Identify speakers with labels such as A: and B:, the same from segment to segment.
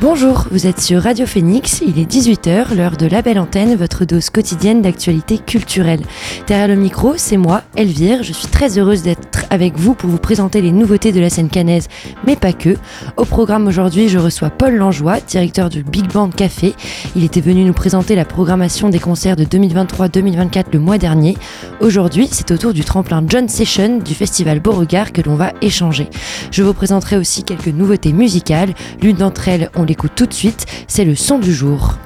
A: Bonjour, vous êtes sur Radio Phoenix, il est 18h, l'heure de la belle antenne, votre dose quotidienne d'actualité culturelle. Derrière le micro, c'est moi, Elvire, je suis très heureuse d'être avec vous pour vous présenter les nouveautés de la scène canaise, mais pas que. Au programme aujourd'hui, je reçois Paul Langeois, directeur du Big Band Café. Il était venu nous présenter la programmation des concerts de 2023-2024 le mois dernier. Aujourd'hui, c'est autour du tremplin John Session du festival Beauregard que l'on va échanger. Je vous présenterai aussi quelques nouveautés musicales. L'une d'entre elles, on les tout de suite, c'est le son du jour.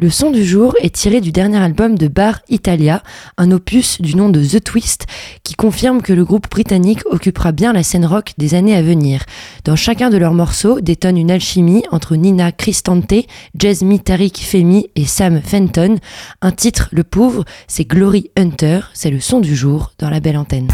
A: Le son du jour est tiré du dernier album de Bar Italia, un opus du nom de The Twist, qui confirme que le groupe britannique occupera bien la scène rock des années à venir. Dans chacun de leurs morceaux détonne une alchimie entre Nina Cristante, Jasmine Tariq Femi et Sam Fenton. Un titre, le pauvre, c'est Glory Hunter, c'est le son du jour dans la belle antenne.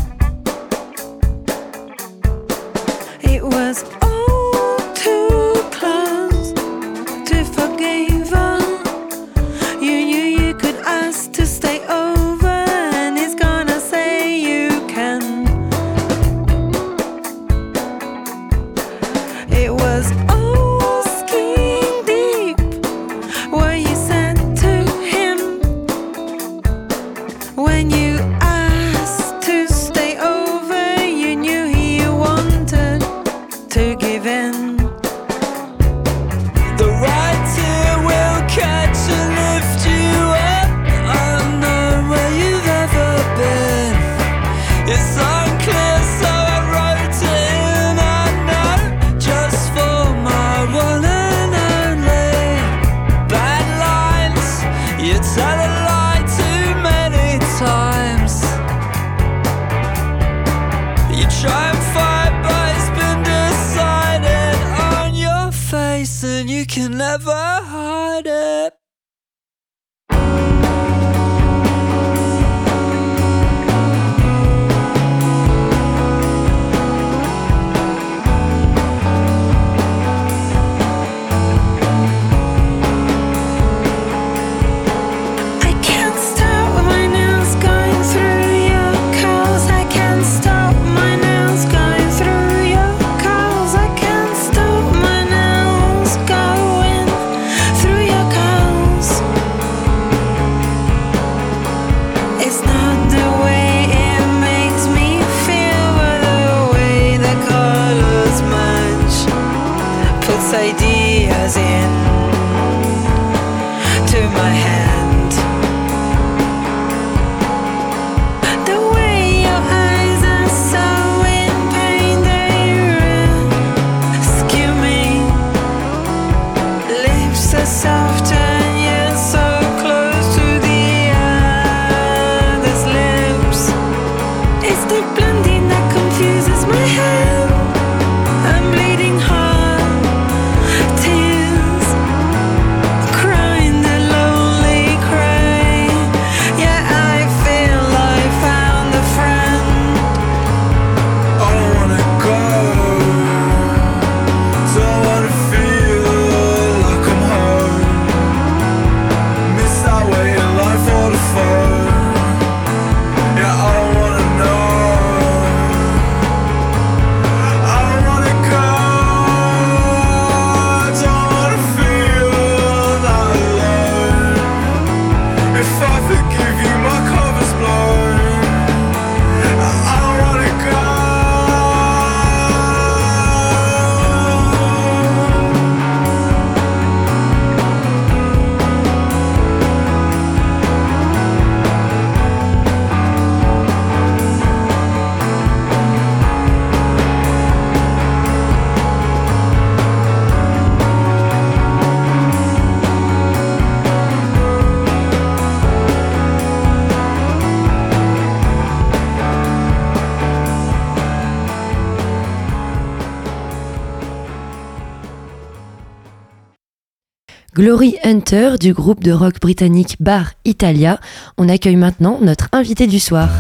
B: Glory Hunter du groupe de rock britannique Bar Italia. On accueille maintenant notre invité du soir.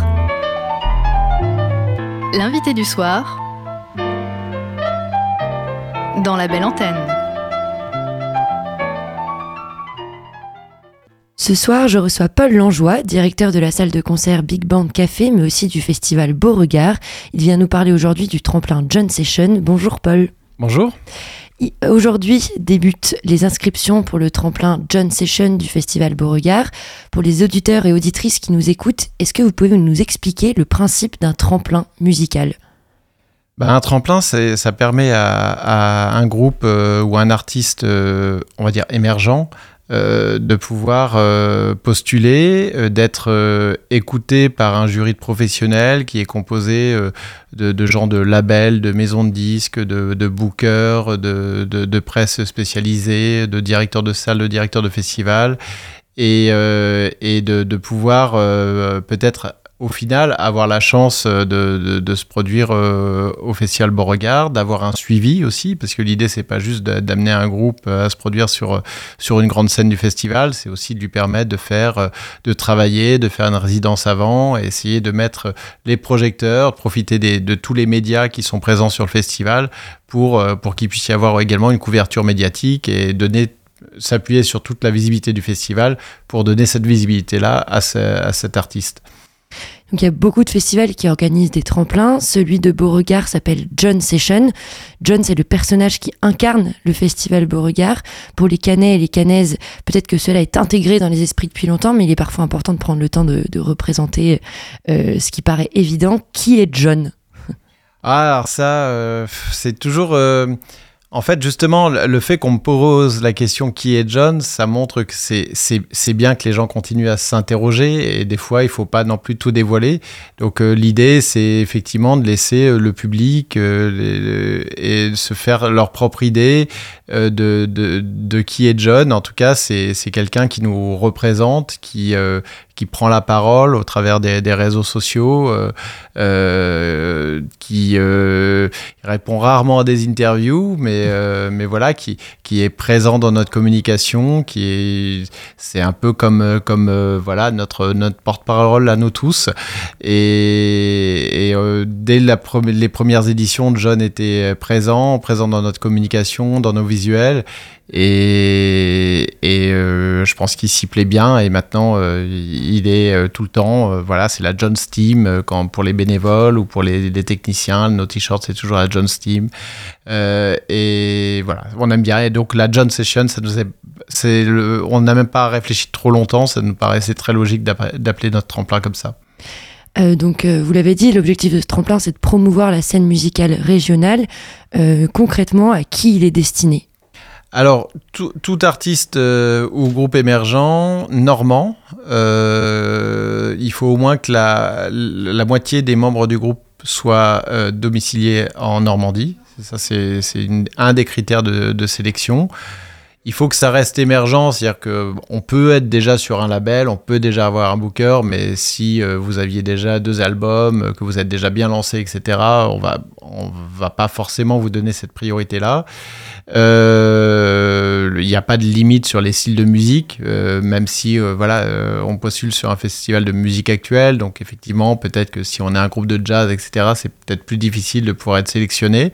C: L'invité du soir dans la belle antenne.
B: Ce soir, je reçois Paul Langeois, directeur de la salle de concert Big Band Café, mais aussi du festival Beauregard. Il vient nous parler aujourd'hui du tremplin John Session. Bonjour Paul.
D: Bonjour.
B: Aujourd'hui débutent les inscriptions pour le tremplin John Session du Festival Beauregard. Pour les auditeurs et auditrices qui nous écoutent, est-ce que vous pouvez nous expliquer le principe d'un tremplin musical?
D: Ben, un tremplin, ça permet à, un groupe euh, ou un artiste, euh, on va dire émergent, euh, de pouvoir euh, postuler, euh, d'être écouté par un jury de professionnels qui est composé de, gens de labels, de maisons de disques, de, de bookers, de, de, presse spécialisée, de directeurs de salles, de directeurs de festivals, et, et de, pouvoir peut-être au final, avoir la chance euh, de, se produire euh, au Festival Beauregard, d'avoir un suivi aussi, parce que l'idée, c'est pas juste d'amener un groupe euh, à se produire sur, une grande scène du festival, c'est aussi de lui permettre de faire, de travailler, de faire une résidence avant, essayer de mettre les projecteurs, profiter de tous les médias qui sont présents sur le festival pour, qu'il puisse y avoir également une couverture médiatique et s'appuyer sur toute la visibilité du festival pour donner cette visibilité-là à cet artiste.
B: Donc il y a beaucoup de festivals qui organisent des tremplins. Celui de Beauregard s'appelle John Session. John, c'est le personnage qui incarne le festival Beauregard. Pour les Canets et les Canaises, peut-être que cela est intégré dans les esprits depuis longtemps, mais il est parfois important de prendre le temps de, représenter euh, ce qui paraît évident. Qui est John?
D: Ah, alors ça, euh, c'est toujours... Euh, en fait, justement, le fait qu'on me pose la question qui est John, ça montre que c'est bien que les gens continuent à s'interroger et des fois, il faut pas non plus tout dévoiler. Donc, euh, l'idée, c'est effectivement de laisser euh, le public euh, et se faire leur propre idée de, de, de, qui est John. En tout cas, c'est quelqu'un qui nous représente, qui, qui prend la parole au travers des, des réseaux sociaux, euh, euh, qui euh, répond rarement à des interviews, mais, euh, mais voilà, qui, qui est présent dans notre communication, qui est, c'est un peu comme, comme euh, voilà notre, notre porte-parole à nous tous. Et, et dès la les premières éditions, John était présent, présent dans notre communication, dans nos visuels. Et, euh, je pense qu'il s'y plaît bien. Et maintenant, euh, il est euh, tout le temps. voilà, c'est la John's Team quand, pour les bénévoles ou pour les, techniciens. Nos t-shirts, c'est toujours la John's Team. et voilà, on aime bien. Et donc, la John Session, ça nous est, on n'a même pas réfléchi trop longtemps. Ça nous paraissait très logique d'appeler notre tremplin comme ça.
B: donc, vous l'avez dit, l'objectif de ce tremplin, c'est de promouvoir la scène musicale régionale. concrètement, à qui il est destiné?
D: Alors, tout, artiste euh, ou groupe émergent normand, euh, il faut au moins que la, moitié des membres du groupe soient euh, domiciliés en Normandie. Ça, c'est un des critères de, sélection. Il faut que ça reste émergent, c'est-à-dire qu'on peut être déjà sur un label, on peut déjà avoir un booker, mais si vous aviez déjà deux albums, que vous êtes déjà bien lancé, etc., on va, on va pas forcément vous donner cette priorité-là. Euh, il n'y a pas de limite sur les styles de musique, euh, même si euh, voilà, on postule sur un festival de musique actuelle. Donc effectivement, peut-être que si on est un groupe de jazz, etc., c'est peut-être plus difficile de pouvoir être sélectionné.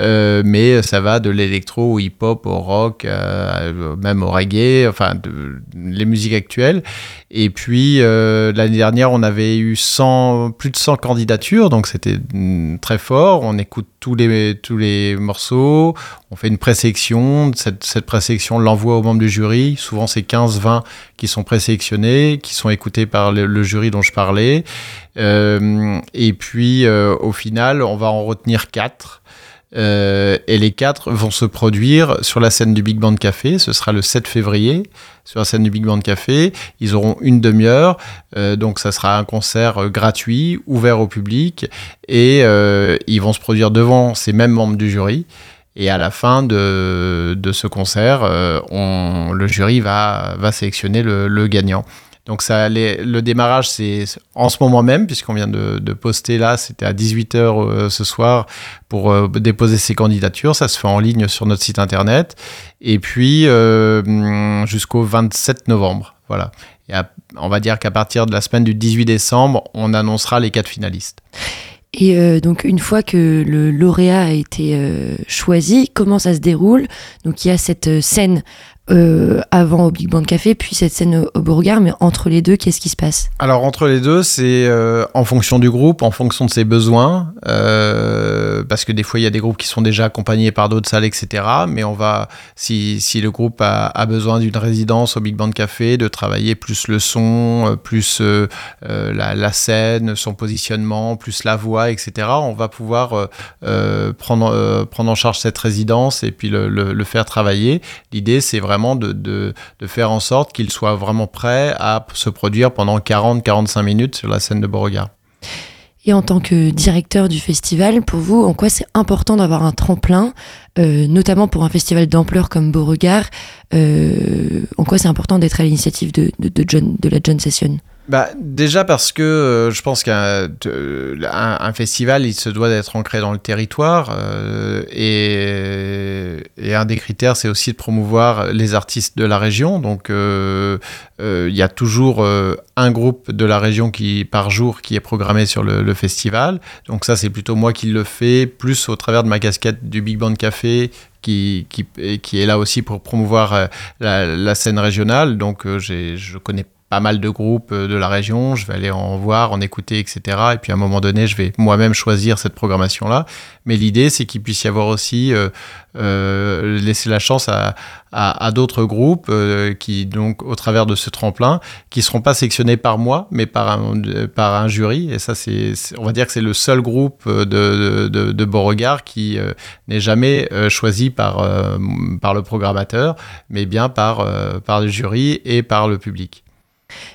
D: Euh, mais ça va de l'électro au hip-hop au rock, euh, même au reggae, enfin de, les musiques actuelles. Et puis euh, l'année dernière, on avait eu 100, plus de 100 candidatures, donc c'était mm, très fort. On écoute tous les, tous les morceaux, on fait une présélection. Cette, cette présélection, l'envoie aux membres du jury. Souvent, c'est 15-20 qui sont présélectionnés, qui sont écoutés par le, le jury dont je parlais. et puis, au final, on va en retenir 4 euh, et les quatre vont se produire sur la scène du Big Band Café. Ce sera le 7 février sur la scène du Big Band Café. Ils auront une demi-heure, euh, donc ça sera un concert euh, gratuit, ouvert au public, et ils vont se produire devant ces mêmes membres du jury. Et à la fin de, ce concert, on, le jury va, sélectionner le, le gagnant. Donc ça, le démarrage, c'est en ce moment même, puisqu'on vient de, poster là, c'était à 18h euh, ce soir pour euh, déposer ses candidatures. Ça se fait en ligne sur notre site internet. Et puis euh, jusqu'au 27 novembre. Voilà. Et on va dire qu'à partir de la semaine du 18 décembre, on annoncera les quatre finalistes.
B: Et donc une fois que le lauréat a été choisi, comment ça se déroule? Donc il y a cette scène euh, avant au Big Band Café, puis cette scène au, Beauregard, mais entre les deux, qu'est-ce qui se passe?
D: Alors entre les deux, c'est euh, en fonction du groupe, en fonction de ses besoins, euh, parce que des fois il y a des groupes qui sont déjà accompagnés par d'autres salles, etc. Mais on va, si, le groupe a, besoin d'une résidence au Big Band Café, de travailler plus le son, plus la, scène, son positionnement, plus la voix, etc. On va pouvoir prendre, prendre en charge cette résidence et puis le faire travailler. L'idée, c'est vraiment de, de, faire en sorte qu'il soit vraiment prêt à se produire pendant 40-45 minutes sur la scène de Beauregard.
B: Et en tant que directeur du festival, pour vous, en quoi c'est important d'avoir un tremplin, euh, notamment pour un festival d'ampleur comme Beauregard euh, En quoi c'est important d'être à l'initiative de, de, de la John Session?
D: Bah, déjà parce que euh, je pense qu'un un, festival, il se doit d'être ancré dans le territoire. Euh, et, un des critères, c'est aussi de promouvoir les artistes de la région. Donc, euh, il y a toujours un groupe de la région qui, par jour qui est programmé sur le, festival. Donc, ça, c'est plutôt moi qui le fais, plus au travers de ma casquette du Big Band Café, qui, qui, qui, est là aussi pour promouvoir la, la scène régionale. Donc, je connais pas mal de groupes euh, de la région, je vais aller en voir, en écouter, etc. Et puis à un moment donné, je vais moi-même choisir cette programmation-là. Mais l'idée, c'est qu'il puisse y avoir aussi euh, euh, laisser la chance à, d'autres groupes qui, donc, au travers de ce tremplin, qui seront pas sélectionnés par moi, mais par un, jury. Et ça, c'est, on va dire que c'est le seul groupe de, de, de, Beauregard qui n'est jamais choisi par, le programmateur, mais bien par le jury et par le public.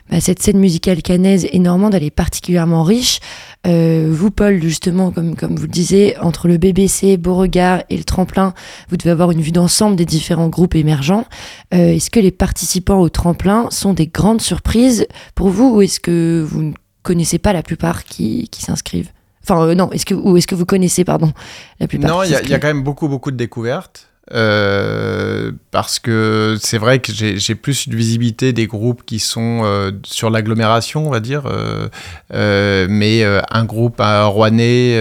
B: Bah, cette scène musicale canaise et normande, elle est particulièrement riche. Euh, vous, Paul, justement, comme, comme vous le disiez, entre le BBC, Beauregard et le tremplin, vous devez avoir une vue d'ensemble des différents groupes émergents. Euh, est-ce que les participants au tremplin sont des grandes surprises pour vous ou est-ce que vous ne connaissez pas la plupart qui, qui s'inscrivent? Enfin, euh, non, est-ce que, ou est-ce que vous connaissez, pardon, la plupart
D: Non, il y, y, a quand même beaucoup, beaucoup de découvertes. Euh, parce que c'est vrai que j'ai plus une visibilité des groupes qui sont euh, sur l'agglomération, on va dire, euh, mais un groupe à Rouennais,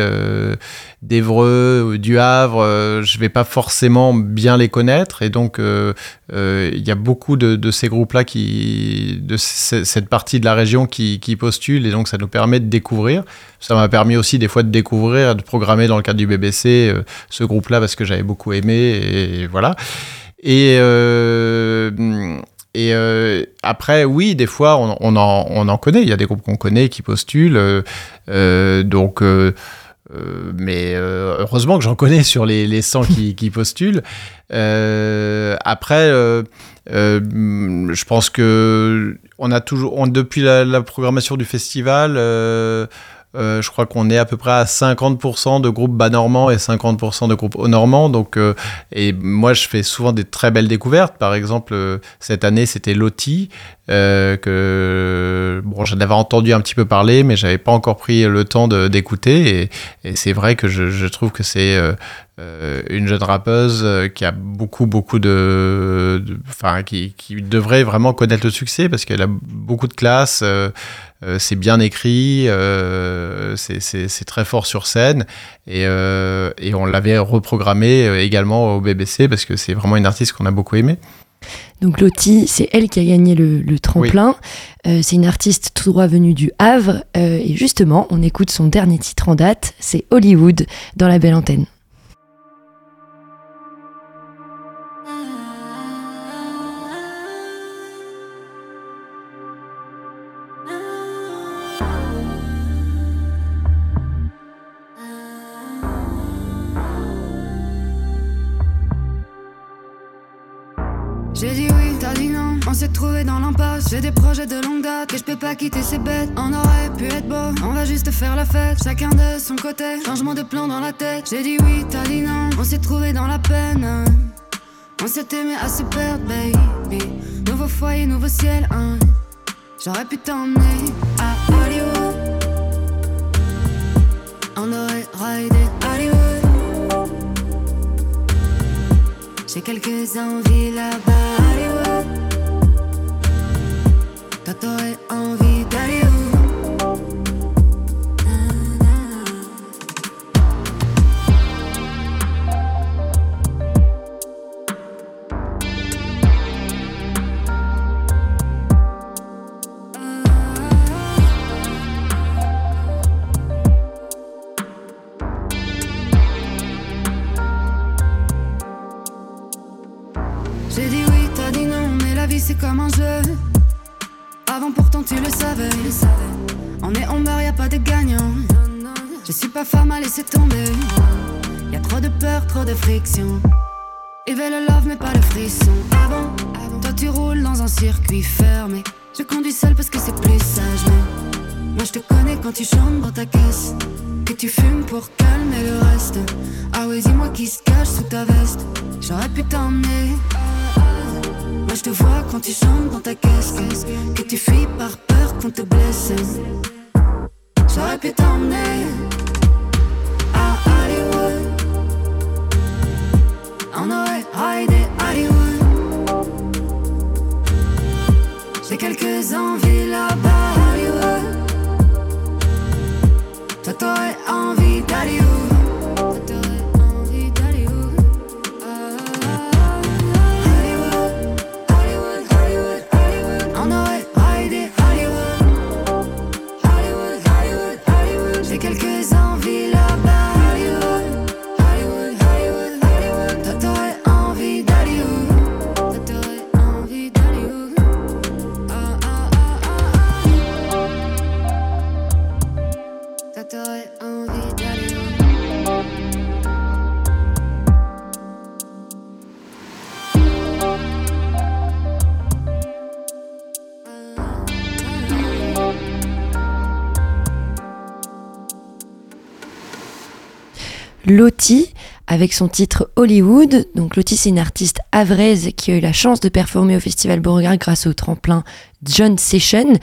D: d'Evreux, du Havre, je vais pas forcément bien les connaître, et donc il y a beaucoup de, ces groupes-là qui, de cette partie de la région qui, postulent, et donc ça nous permet de découvrir. Ça m'a permis aussi des fois de découvrir, de programmer dans le cadre du BBC ce groupe-là parce que j'avais beaucoup aimé. Et, voilà. Et, euh, euh, après, oui, des fois, on, en, on, en, connaît. Il y a des groupes qu'on connaît qui postulent. Euh, donc. Mais heureusement que j'en connais sur les, les 100 qui, qui postulent. après, je pense que on a toujours, on, depuis la, la, programmation du festival, euh, je crois qu'on est à peu près à 50% de groupes bas normands et 50% de groupes haut normands. Donc, euh, et moi, je fais souvent des très belles découvertes. Par exemple, euh, cette année, c'était Loti, que bon, j'en avais entendu un petit peu parler, mais j'avais pas encore pris le temps d'écouter. Et, et c'est vrai que je, je trouve que c'est une jeune rappeuse qui a beaucoup, beaucoup de. Enfin, qui, qui, devrait vraiment connaître le succès parce qu'elle a beaucoup de classe. Euh, c'est bien écrit, euh, c'est très fort sur scène, et, euh, et on l'avait reprogrammé également au BBC parce que c'est vraiment une artiste qu'on a beaucoup aimé.
B: Donc Lottie, c'est elle qui a gagné le, tremplin. c'est une artiste tout droit venue du Havre. et justement, on écoute son dernier titre en date, c'est Hollywood dans la belle antenne.
E: J'ai des projets de longue date et je peux pas quitter ces bêtes. On aurait pu être beau, on va juste faire la fête. Chacun de son côté, changement de plan dans la tête. J'ai dit oui, t'as dit non. On s'est trouvé dans la peine. On s'est aimé à se perdre, baby. Nouveau foyer, nouveau ciel, hein. J'aurais pu t'emmener à Hollywood. On aurait raidé Hollywood. J'ai quelques envies là-bas, Toi, envie pas femme à laisser tomber. Y a trop de peur, trop de friction. Et le love, mais pas le frisson. Avant, avant, toi tu roules dans un circuit fermé. Je conduis seul parce que c'est plus sage. mais Moi je te connais quand tu chantes dans ta caisse. Que tu fumes pour calmer le reste. Ah ouais, dis-moi qui se cache sous ta veste. J'aurais pu t'emmener. Moi je te vois quand tu chantes dans ta caisse. Que tu fuis par peur qu'on te blesse. J'aurais pu t'emmener On aurait raidé Hollywood. J'ai quelques envies là-bas, Hollywood. Toi, t'aurais envie d'aller
B: Lottie avec son titre Hollywood. Donc Lottie c'est une artiste avraise qui a eu la chance de performer au Festival Beauregard grâce au tremplin John Session.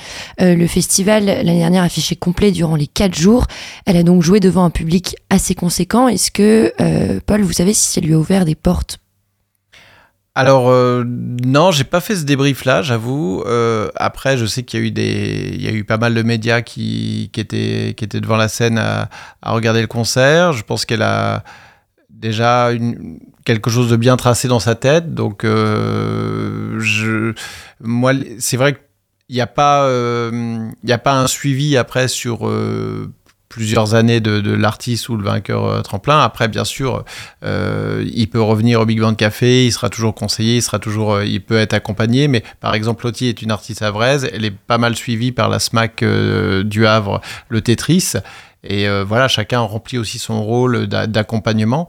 B: Euh, le festival l'année dernière affiché complet durant les quatre jours. Elle a donc joué devant un public assez conséquent. Est-ce que euh, Paul, vous savez si ça lui a ouvert des portes
D: Alors euh, non, j'ai pas fait ce débrief là, j'avoue. Euh, après, je sais qu'il y a eu des, y a eu pas mal de médias qui, étaient qui étaient devant la scène à, regarder le concert. Je pense qu'elle a déjà quelque chose de bien tracé dans sa tête. Donc, euh, moi, c'est vrai qu'il n'y a pas, il y a pas un suivi après sur plusieurs années de, de l'artiste ou le vainqueur euh, tremplin. Après, bien sûr, euh, il peut revenir au Big Band Café, il sera toujours conseillé, il sera toujours, euh, il peut être accompagné. Mais par exemple, Lottie est une artiste avraise, elle est pas mal suivie par la SMAC du Havre, le Tetris. Et euh, voilà, chacun remplit aussi son rôle d'a- d'accompagnement.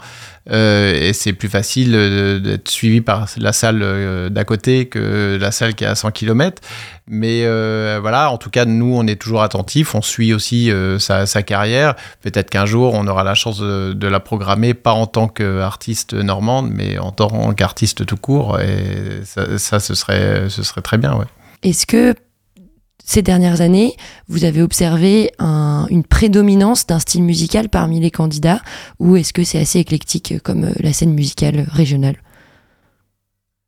D: Euh, et c'est plus facile euh, d'être suivi par la salle d'à côté que la salle qui est à 100 km. Mais voilà, en tout cas, nous, on est toujours attentifs. On suit aussi sa, carrière. Peut-être qu'un jour, on aura la chance de, de la programmer, pas en tant qu'artiste normande, mais en tant qu'artiste tout court. Et ça, ça, ce, serait, ce serait très bien, ouais.
B: Est-ce que ces dernières années, vous avez observé un- une prédominance d'un style musical parmi les candidats ou est-ce que c'est assez éclectique euh, comme euh, la scène musicale régionale?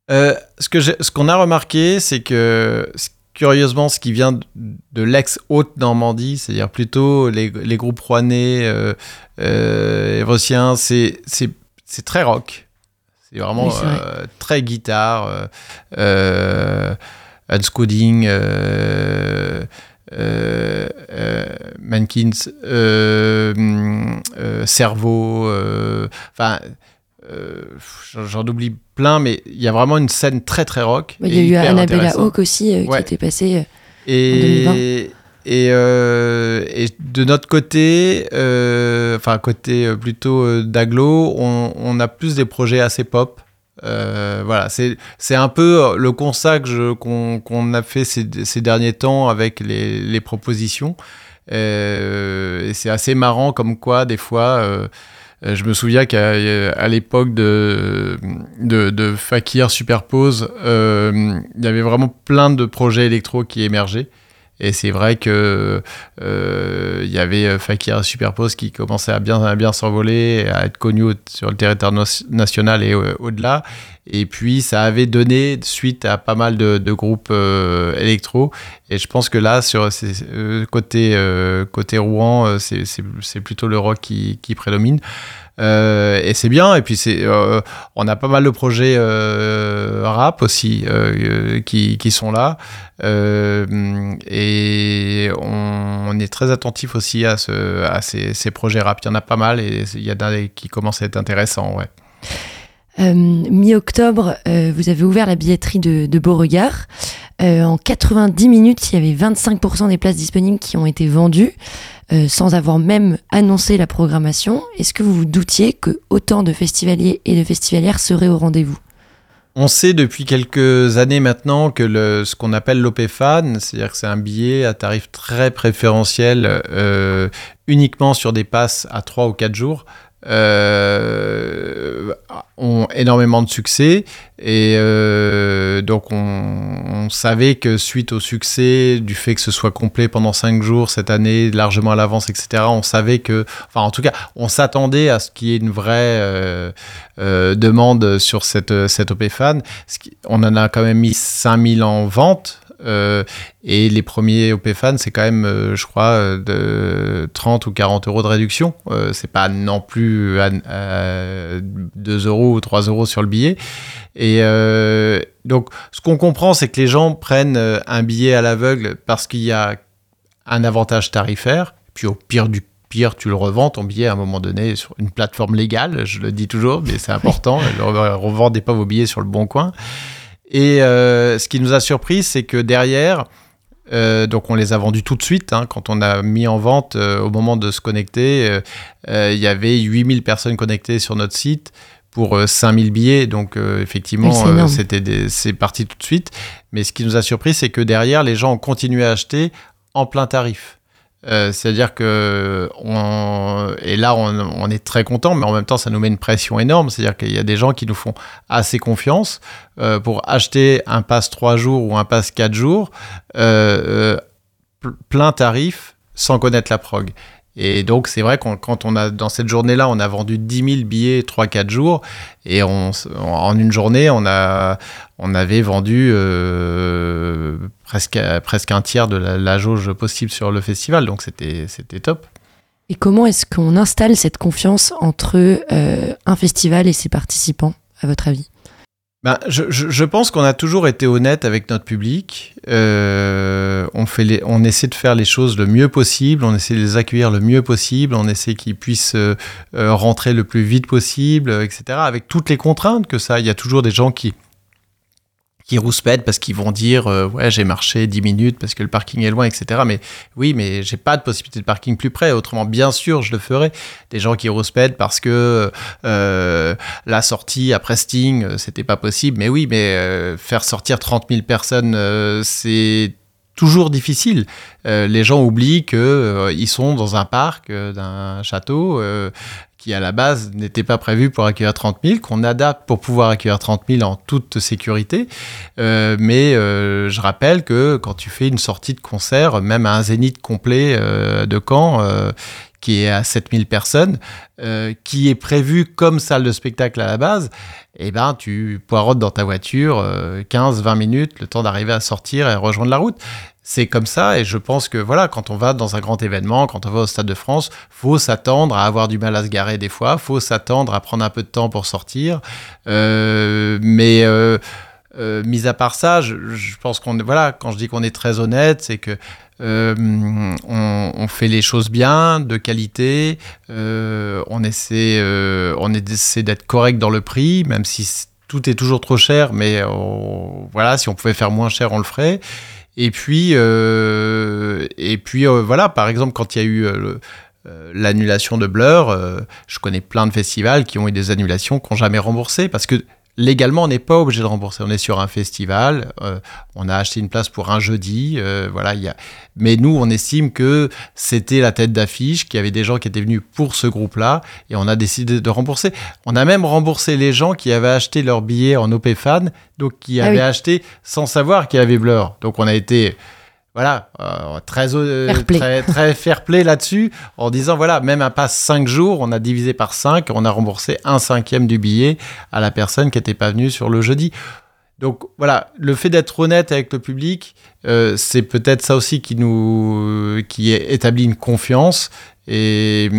D: Euh, ce que j'ai- ce qu'on a remarqué, c'est que curieusement, ce qui vient de, l'ex-Haute-Normandie, c'est-à-dire plutôt les, les groupes rouennais, euh, euh, c'est c'est- c'est très rock. C'est vraiment
B: Oui, c'est vrai.
D: euh, très guitare, euh, unscoding, euh, euh, euh, Mankins, Cerveau, enfin, euh, j'en- oublie plein, mais il y a vraiment une scène très très rock.
B: Il y a eu Annabella. Hawke aussi euh,
D: Ouais.
B: qui était passée.
D: Et, et, euh, et de notre côté, enfin côté plutôt d'aglo, on, on a plus des projets assez pop. Euh, voilà, c'est un peu le constat qu'on a fait ces, ces derniers temps avec les, les propositions. Euh, et c'est assez marrant comme quoi, des fois, euh, euh, je me souviens qu'à l'époque de, de, de Fakir Superpose, euh, il y avait vraiment plein de projets électro qui émergeaient. Et c'est vrai que il y avait Fakir Superpose qui commençait à bien, bien s'envoler, à être connu sur le territoire national et au-delà. Et puis, ça avait donné suite à pas mal de, groupes euh, électro. Et je pense que là, sur euh, côté, euh, côté Rouen, c'est plutôt le rock qui prédomine. Et c'est bien. Et puis, c'est, on a pas mal de projets rap aussi qui, qui, sont là. et on, est très attentif aussi à, ce, à ces, ces, projets rap. Il y en a pas mal et il y en a qui commencent à être intéressants. Ouais.
B: Euh, mi-octobre, euh, vous avez ouvert la billetterie de, Beauregard. Euh, en 90 minutes, il y avait 25% des places disponibles qui ont été vendues, sans avoir même annoncé la programmation. Est-ce que vous vous doutiez que autant de festivaliers et de festivalières seraient au rendez-vous?
D: On sait depuis quelques années maintenant que ce qu'on appelle l'OPFAN, c'est-à-dire que c'est un billet à tarif très préférentiel, uniquement sur des passes à 3 ou 4 jours, euh, ont énormément de succès et euh, donc on, savait que suite au succès du fait que ce soit complet pendant cinq jours cette année largement à l'avance etc on savait que enfin en tout cas on s'attendait à ce qu'il y ait une vraie euh, demande sur cette, cette OP fan on en a quand même mis 5000 en vente et les premiers OPFAN, c'est quand même, euh, je crois, euh, de 30 ou 40 euros de réduction. c'est pas non plus 2 euros ou 3 euros sur le billet. Et donc, ce qu'on comprend, c'est que les gens prennent un billet à l'aveugle parce qu'il y a un avantage tarifaire. Puis au pire du pire, tu le revends ton billet à un moment donné sur une plateforme légale, je le dis toujours, mais c'est important. ne revendez pas vos billets sur le bon coin. Et euh, ce qui nous a surpris, c'est que derrière, euh, donc on les a vendus tout de suite. Hein, quand on a mis en vente euh, au moment de se connecter, il y avait 8000 personnes connectées sur notre site pour 5000 billets. Donc effectivement, c'était c'est parti tout de suite. Mais ce qui nous a surpris, c'est que derrière, les gens ont continué à acheter en plein tarif. Euh, c'est-à-dire que, on, et là, on, est très content, mais en même temps, ça nous met une pression énorme. C'est-à-dire qu'il y a des gens qui nous font assez confiance euh, pour acheter un pass 3 jours ou un pass 4 jours, euh, plein tarif, sans connaître la prog. Et donc, c'est vrai qu'on quand on a, dans cette journée-là, on a vendu 10 000 billets 3-4 jours. Et on, en une journée, on, a, on avait vendu euh, presque, presque un tiers de la, jauge possible sur le festival. Donc, c'était top.
B: Et comment est-ce qu'on installe cette confiance entre euh, un festival et ses participants, à votre avis?
D: Ben, je, je, pense qu'on a toujours été honnête avec notre public. Euh, on, fait les, on essaie de faire les choses le mieux possible, on essaie de les accueillir le mieux possible, on essaie qu'ils puissent euh, euh, rentrer le plus vite possible, etc. Avec toutes les contraintes que ça. Il y a toujours des gens qui, qui rouspètent parce qu'ils vont dire euh, ouais j'ai marché 10 minutes parce que le parking est loin etc mais oui mais j'ai pas de possibilité de parking plus près. Autrement bien sûr je le ferai des gens qui rouspètent parce que euh, la sortie après Sting euh, c'était pas possible. Mais oui mais faire sortir 30 000 personnes c'est toujours difficile. les gens oublient qu'ils sont dans un parc d'un château qui à la base n'était pas prévu pour accueillir 30 000, qu'on adapte pour pouvoir accueillir 30 000 en toute sécurité. Euh, mais euh, je rappelle que quand tu fais une sortie de concert, même à un zénith complet euh, de Caen, qui est à 7000 personnes, qui est prévu comme salle de spectacle à la base, eh ben, tu poirotes dans ta voiture 15-20 minutes, le temps d'arriver à sortir et rejoindre la route c'est comme ça. Et je pense que voilà quand on va dans un grand événement quand on va au stade de France faut s'attendre à avoir du mal à se garer des fois faut s'attendre à prendre un peu de temps pour sortir. Euh, mais euh, euh, mis à part ça je, pense qu'on voilà quand je dis qu'on est très honnête c'est que on, fait les choses bien de qualité. On essaie on essaie d'être correct dans le prix même si tout est toujours trop cher mais voilà si on pouvait faire moins cher on le ferait et puis, euh, et puis euh, voilà, par exemple, quand il y a eu euh, l'annulation de Blur, je connais plein de festivals qui ont eu des annulations qui n'ont jamais remboursé parce que légalement, on n'est pas obligé de rembourser. On est sur un festival, euh, on a acheté une place pour un jeudi, euh, voilà. Y a... Mais nous, on estime que c'était la tête d'affiche, qu'il y avait des gens qui étaient venus pour ce groupe-là, et on a décidé de rembourser. On a même remboursé les gens qui avaient acheté leur billet en OP Fan, donc qui ah avaient acheté sans savoir qu'il y avait Blur. Donc on a été voilà, très, très, très fair play là-dessus, en disant voilà, même un pass 5 jours, on a divisé par 5, on a remboursé un cinquième du billet à la personne qui n'était pas venue sur le jeudi. Donc voilà, le fait d'être honnête avec le public, euh, c'est peut-être ça aussi qui nous qui établit une confiance. Et,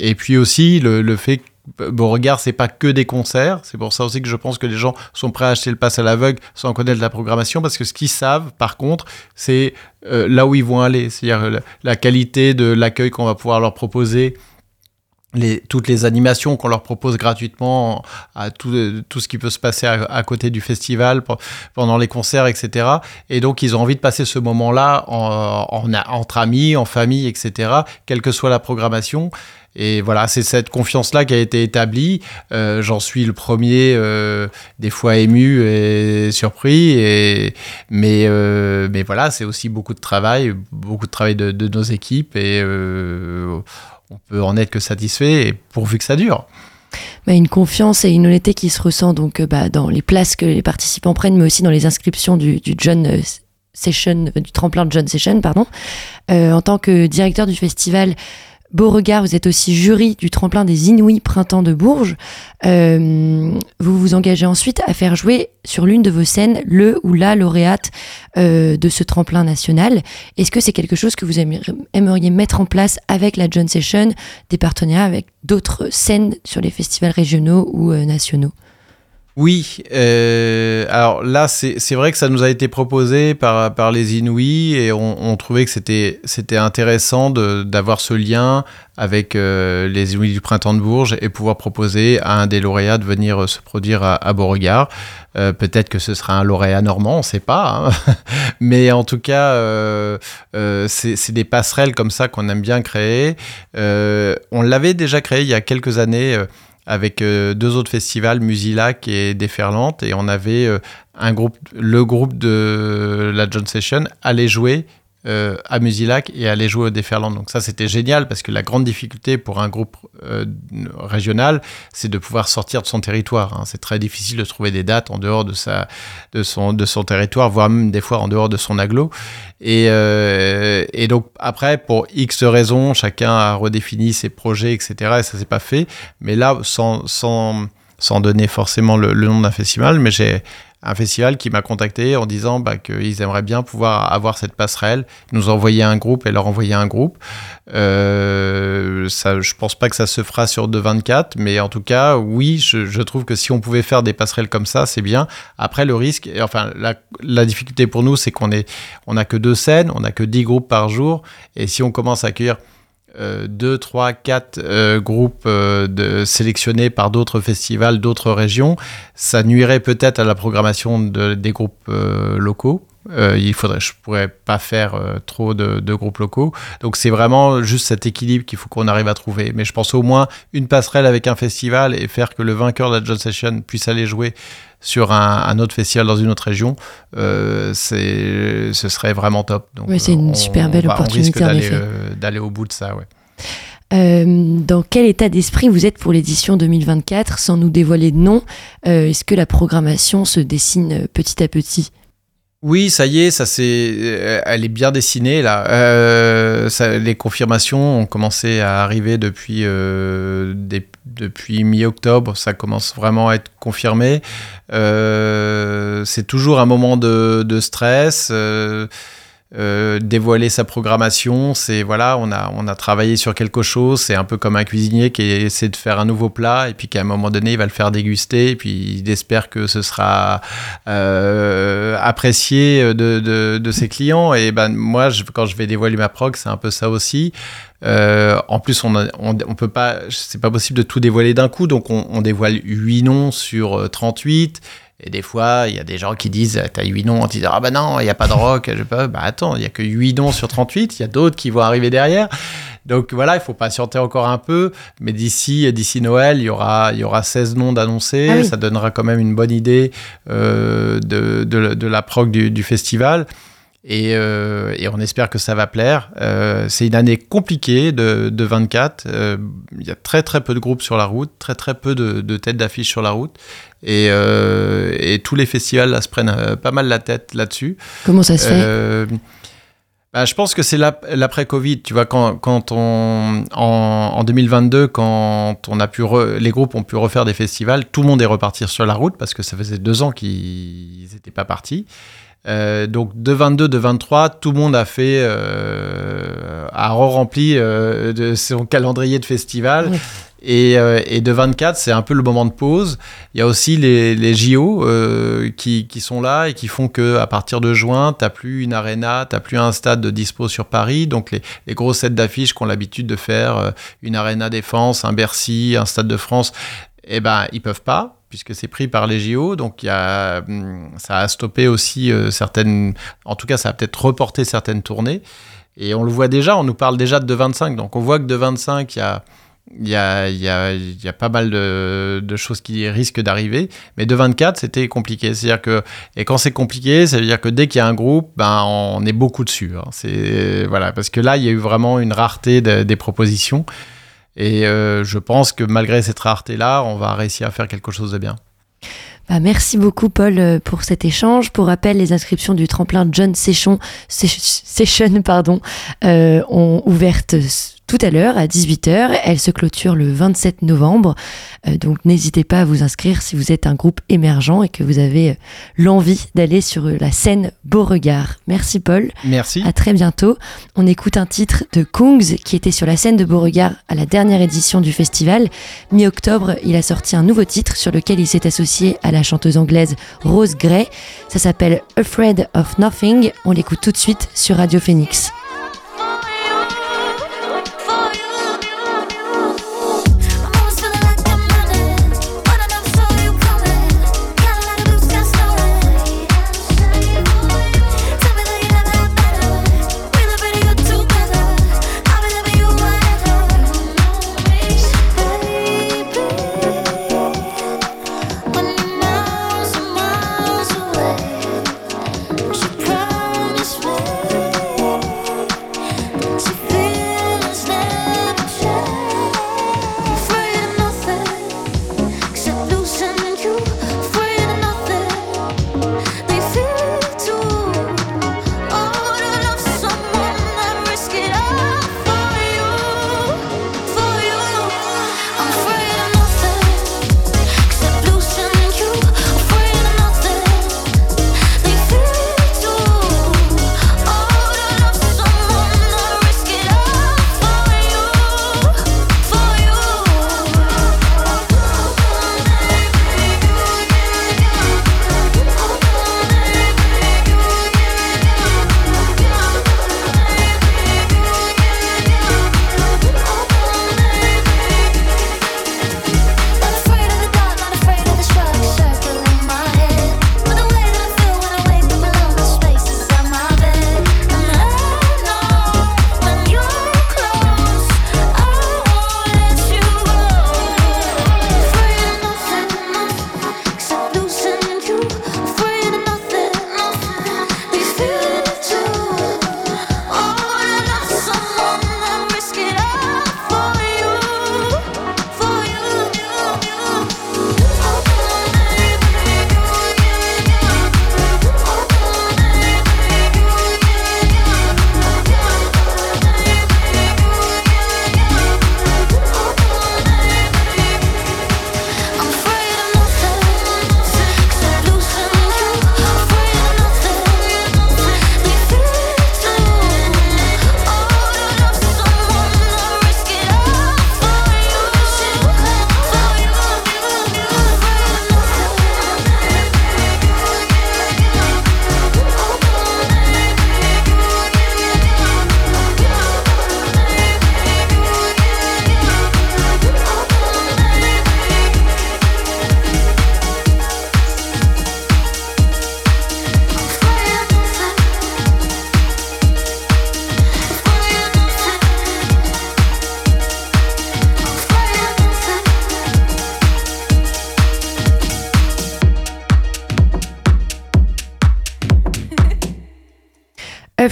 D: et puis aussi le, le fait que Beauregard, c'est pas que des concerts. C'est pour ça aussi que je pense que les gens sont prêts à acheter le pass à l'aveugle sans connaître la programmation, parce que ce qu'ils savent, par contre, c'est euh, là où ils vont aller. C'est-à-dire la qualité de l'accueil qu'on va pouvoir leur proposer, toutes les animations qu'on leur propose gratuitement, à tout, ce qui peut se passer à, côté du festival, pendant les concerts, etc. Et donc, ils ont envie de passer ce moment-là en, entre amis, en famille, etc., quelle que soit la programmation. Et voilà, c'est cette confiance-là qui a été établie. Euh, j'en suis le premier, euh, des fois ému et surpris. Et, mais, euh, mais voilà, c'est aussi beaucoup de travail, beaucoup de travail de, nos équipes. Et on peut en être que satisfait, pourvu que ça dure.
B: Bah, une confiance et une honnêteté qui se ressent donc bah, dans les places que les participants prennent, mais aussi dans les inscriptions du, euh, Session, du tremplin de John Session, pardon. En tant que directeur du festival, Beauregard, vous êtes aussi jury du tremplin des Inouïs Printemps de Bourges. Euh, vous vous engagez ensuite à faire jouer sur l'une de vos scènes le ou la lauréate euh, de ce tremplin national. Est-ce que c'est quelque chose que vous aimeriez mettre en place avec la John Session, des partenariats avec d'autres scènes sur les festivals régionaux ou euh, nationaux?
D: Oui, euh, alors là, c'est vrai que ça nous a été proposé par, les Inouïs et on, trouvait que c'était intéressant d'avoir ce lien avec euh, les Inouïs du Printemps de Bourges et pouvoir proposer à un des lauréats de venir se produire à, Beauregard. Euh, peut-être que ce sera un lauréat normand, on ne sait pas. Hein. Mais en tout cas, c'est des passerelles comme ça qu'on aime bien créer. on l'avait déjà créé il y a quelques années avec euh, deux autres festivals, Musilac et Déferlante, et on avait euh, un groupe, le groupe de la John Session allait jouer euh, à Musilac et aller jouer au Déferland. Donc ça, c'était génial parce que la grande difficulté pour un groupe euh, régional, c'est de pouvoir sortir de son territoire. Hein. C'est très difficile de trouver des dates en dehors de, sa, de, son, de son territoire, voire même des fois en dehors de son aglo. Et, euh, donc après, pour X raisons, chacun a redéfini ses projets, etc. Et ça s'est pas fait. Mais là, sans, sans, sans donner forcément le, le nom d'un festival, mais j'ai un festival qui m'a contacté en disant bah, qu'ils aimeraient bien pouvoir avoir cette passerelle, nous envoyer un groupe et leur envoyer un groupe. Euh, ça, je pense pas que ça se fera sur 2.24, mais en tout cas, oui, je, trouve que si on pouvait faire des passerelles comme ça, c'est bien. Après, le risque, enfin, la, difficulté pour nous, c'est qu'on est, on n'a que deux scènes, on n'a que 10 groupes par jour, et si on commence à accueillir 2, 3, 4 groupes euh, de, sélectionnés par d'autres festivals, d'autres régions, ça nuirait peut-être à la programmation des groupes euh, locaux. Euh, il faudrait, je pourrais pas faire trop de, de, groupes locaux. Donc c'est vraiment juste cet équilibre qu'il faut qu'on arrive à trouver. Mais je pense au moins une passerelle avec un festival et faire que le vainqueur de la John Session puisse aller jouer sur un, autre festival dans une autre région, euh, ce serait vraiment top.
B: Oui, c'est une super belle opportunité
D: euh, d'aller au bout de ça. Ouais.
B: Euh, dans quel état d'esprit vous êtes pour l'édition 2024 sans nous dévoiler de nom Est-ce que la programmation se dessine petit à petit?
D: Oui, ça y est, ça c'est, euh, elle est bien dessinée là. Euh, les confirmations ont commencé à arriver depuis euh, depuis mi-octobre. Ça commence vraiment à être confirmé. c'est toujours un moment de, de stress. Euh, dévoiler sa programmation, c'est voilà, on a, on a travaillé sur quelque chose, c'est un peu comme un cuisinier qui essaie de faire un nouveau plat et puis qu'à un moment donné il va le faire déguster et puis il espère que ce sera euh, apprécié de, de, de, ses clients et ben moi je, quand je vais dévoiler ma prog c'est un peu ça aussi. Euh, en plus, on, on, on, peut pas, c'est pas possible de tout dévoiler d'un coup, donc on, on dévoile 8 noms sur 38 et des fois, il y a des gens qui disent T'as 8 noms, on te dit Ah bah non, il n'y a pas de rock. Je peux, bah attends, il n'y a que 8 noms sur 38, il y a d'autres qui vont arriver derrière. Donc voilà, il faut patienter encore un peu. Mais d'ici d'ici Noël, il y aura, il y aura 16 noms d'annoncés. Ah Ça donnera quand même une bonne idée euh, de, de, de, la prog du, du festival. Et, euh, et, on espère que ça va plaire. Euh, c'est une année compliquée de, de 24. Euh, il y a très très peu de groupes sur la route, très très peu de, de têtes d'affiche sur la route. Et, et, tous les festivals là, se prennent pas mal la tête là-dessus.
B: Comment ça se fait?
D: Bah, je pense que c'est l'après-Covid. Tu vois, quand, quand on, en, 2022, quand on a pu les groupes ont pu refaire des festivals, tout le monde est reparti sur la route parce que ça faisait deux ans qu'ils n'étaient pas partis. Euh, donc de 22, de 23, tout le monde a fait, euh, a rempli euh, de son calendrier de festival. Et, euh, et, de 24, c'est un peu le moment de pause. Il y a aussi les, les JO euh, qui, qui, sont là et qui font que à partir de juin, tu n'as plus une arena, tu n'as plus un stade de dispo sur Paris. Donc les, les gros sets d'affiches qu'on l'habitude de faire, euh, une arena défense, un Bercy, un stade de France, eh ben, ils peuvent pas puisque c'est pris par les JO. Donc, hum, ça a stoppé aussi euh, certaines. En tout cas, ça a peut-être reporté certaines tournées. Et on le voit déjà, on nous parle déjà de 25. Donc, on voit que de 25, il y a pas mal de, choses qui risquent d'arriver. Mais de 24, c'était compliqué. C'est-à-dire que, et quand c'est compliqué, ça veut dire que dès qu'il y a un groupe, ben, on est beaucoup dessus. Hein. Voilà, parce que là, il y a eu vraiment une rareté des propositions. Et euh, je pense que malgré cette rareté-là, on va réussir à faire quelque chose de bien.
F: Bah, merci beaucoup Paul euh, pour cet échange. Pour rappel, les inscriptions du tremplin John Session, Session pardon, euh, ont ouvertes tout à l'heure à 18h. Elle se clôture le 27 novembre. Euh, donc n'hésitez pas à vous inscrire si vous êtes un groupe émergent et que vous avez euh, l'envie d'aller sur euh, la scène Beauregard. Merci Paul.
D: Merci.
F: À très bientôt. On écoute un titre de Kungs qui était sur la scène de Beauregard à la dernière édition du festival. Mi-octobre, il a sorti un nouveau titre sur lequel il s'est associé à la chanteuse anglaise Rose Gray. Ça s'appelle Afraid of Nothing. On l'écoute tout de suite sur Radio Phoenix.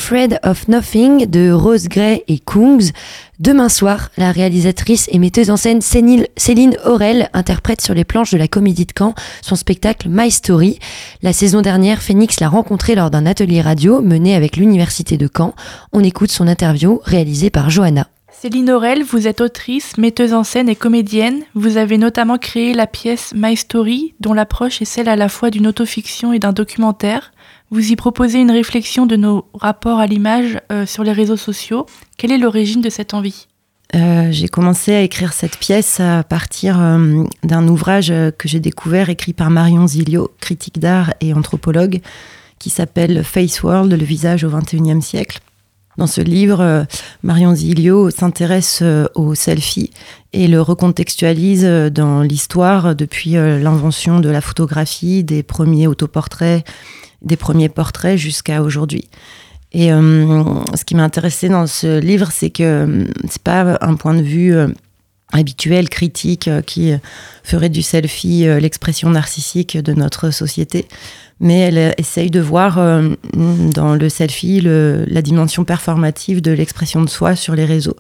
F: Afraid of Nothing de Rose Gray et Kungs.
B: Demain soir, la réalisatrice et metteuse en scène Céline Aurel interprète sur les planches de la Comédie de Caen son spectacle My Story. La saison dernière, Phoenix l'a rencontré lors d'un atelier radio mené avec l'Université de Caen. On écoute son interview réalisée par Johanna.
G: Céline Aurel, vous êtes autrice, metteuse en scène et comédienne. Vous avez notamment créé la pièce My Story, dont l'approche est celle à la fois d'une autofiction et d'un documentaire. Vous y proposez une réflexion de nos rapports à l'image euh, sur les réseaux sociaux. Quelle est l'origine de cette envie?
H: Euh, j'ai commencé à écrire cette pièce à partir euh, d'un ouvrage que j'ai découvert écrit par Marion Zilio, critique d'art et anthropologue, qui s'appelle Face World, le visage au XXIe siècle. Dans ce livre, Marion Zilio s'intéresse au selfie et le recontextualise dans l'histoire depuis l'invention de la photographie, des premiers autoportraits des premiers portraits jusqu'à aujourd'hui. Et euh, ce qui m'a intéressé dans ce livre, c'est que euh, c'est pas un point de vue euh, habituel, critique, qui ferait du selfie l'expression narcissique de notre société, mais elle essaye de voir dans le selfie la dimension performative de l'expression de soi sur les réseaux